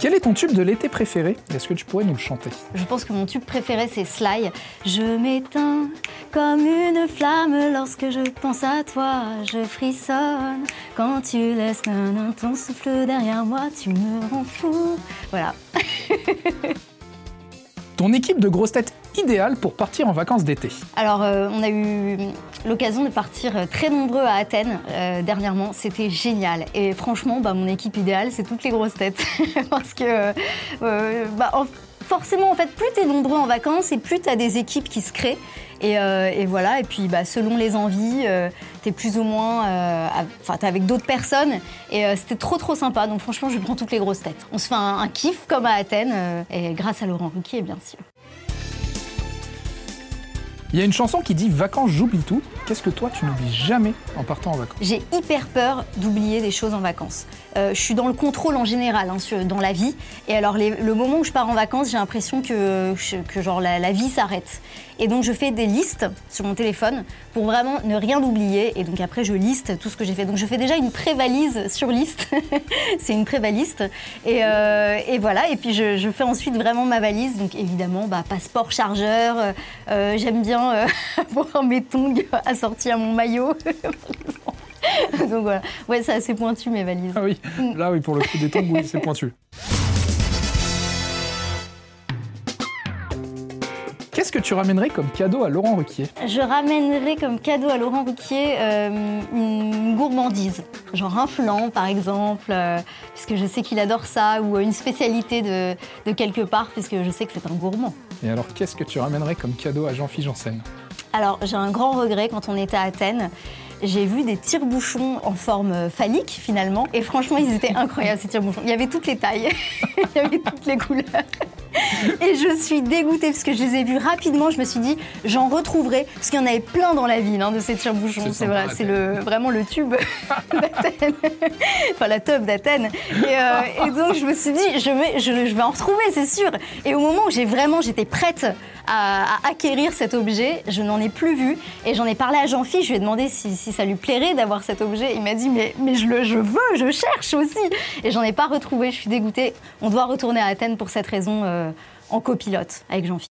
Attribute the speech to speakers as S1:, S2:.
S1: Quel est ton tube de l'été préféré? Est-ce que tu pourrais nous le chanter?
S2: Je pense que mon tube préféré c'est Sly. Je m'éteins comme une flamme lorsque je pense à toi. Je frissonne quand tu laisses nan, ton souffle derrière moi. Tu me rends fou. Voilà.
S1: Ton équipe de grosses têtes idéale pour partir en vacances d'été
S2: Alors, euh, on a eu l'occasion de partir euh, très nombreux à Athènes euh, dernièrement. C'était génial. Et franchement, bah, mon équipe idéale, c'est toutes les grosses têtes. Parce que, bah, forcément, en fait, plus tu es nombreux en vacances et plus tu as des équipes qui se créent. Et, voilà, et puis bah, selon les envies, tu es plus ou moins. Enfin, tu es avec d'autres personnes. Et c'était trop, trop sympa. Donc, franchement, je prends toutes les grosses têtes. On se fait un, un kiff comme à Athènes. et grâce à Laurent Ruquier, bien sûr.
S1: Il y a une chanson qui dit Vacances, j'oublie tout. Qu'est-ce que toi, tu n'oublies jamais en partant en vacances?
S2: J'ai hyper peur d'oublier des choses en vacances. Euh, je suis dans le contrôle en général, hein, dans la vie. Et alors, le moment où je pars en vacances, j'ai l'impression que, que genre, la, vie s'arrête. Et donc, je fais des listes sur mon téléphone pour vraiment ne rien oublier. Et donc, après, je liste tout ce que j'ai fait. Donc, je fais déjà une pré-valise sur liste. C'est une pré-valiste. Et, euh, et, voilà. Et puis, je, fais ensuite vraiment ma valise. Donc, évidemment, bah, passeport, chargeur. Euh, j'aime bien avoir mes tongs assortis à mon maillot, Donc voilà. Ouais, c'est assez pointu mes valises.
S1: Ah oui, là oui, pour le coup des tongs, oui, c'est pointu. Qu'est-ce que tu ramènerais comme cadeau à Laurent Ruquier
S2: Je ramènerais comme cadeau à Laurent Ruquier euh, une gourmandise, genre un flan par exemple, euh, puisque je sais qu'il adore ça, ou une spécialité de, de quelque part, puisque je sais que c'est un gourmand.
S1: Et alors, qu'est-ce que tu ramènerais comme cadeau à Jean-Philippe Janssen
S2: Alors, j'ai un grand regret quand on était à Athènes j'ai vu des tire-bouchons en forme phallique finalement. Et franchement, ils étaient incroyables ces tire-bouchons. Il y avait toutes les tailles, il y avait toutes les couleurs. Et je suis dégoûtée parce que je les ai vus rapidement. Je me suis dit, j'en retrouverai parce qu'il y en avait plein dans la ville hein, de ces tire-bouchons. C'est vrai, c'est le, vraiment le tube d'Athènes, enfin la top d'Athènes. Euh, et, donc je me suis dit, je vais, je, vais en retrouver, c'est sûr. Et au moment où j'ai vraiment, j'étais prête à, acquérir cet objet, je n'en ai plus vu. Et j'en ai parlé à Jean-Philippe. Je lui ai demandé si, ça lui plairait d'avoir cet objet. Il m'a dit, mais, je le, je veux, je cherche aussi. Et j'en ai pas retrouvé. Je suis dégoûtée. On doit retourner à Athènes pour cette raison. Euh, en copilote avec Jean-Philippe.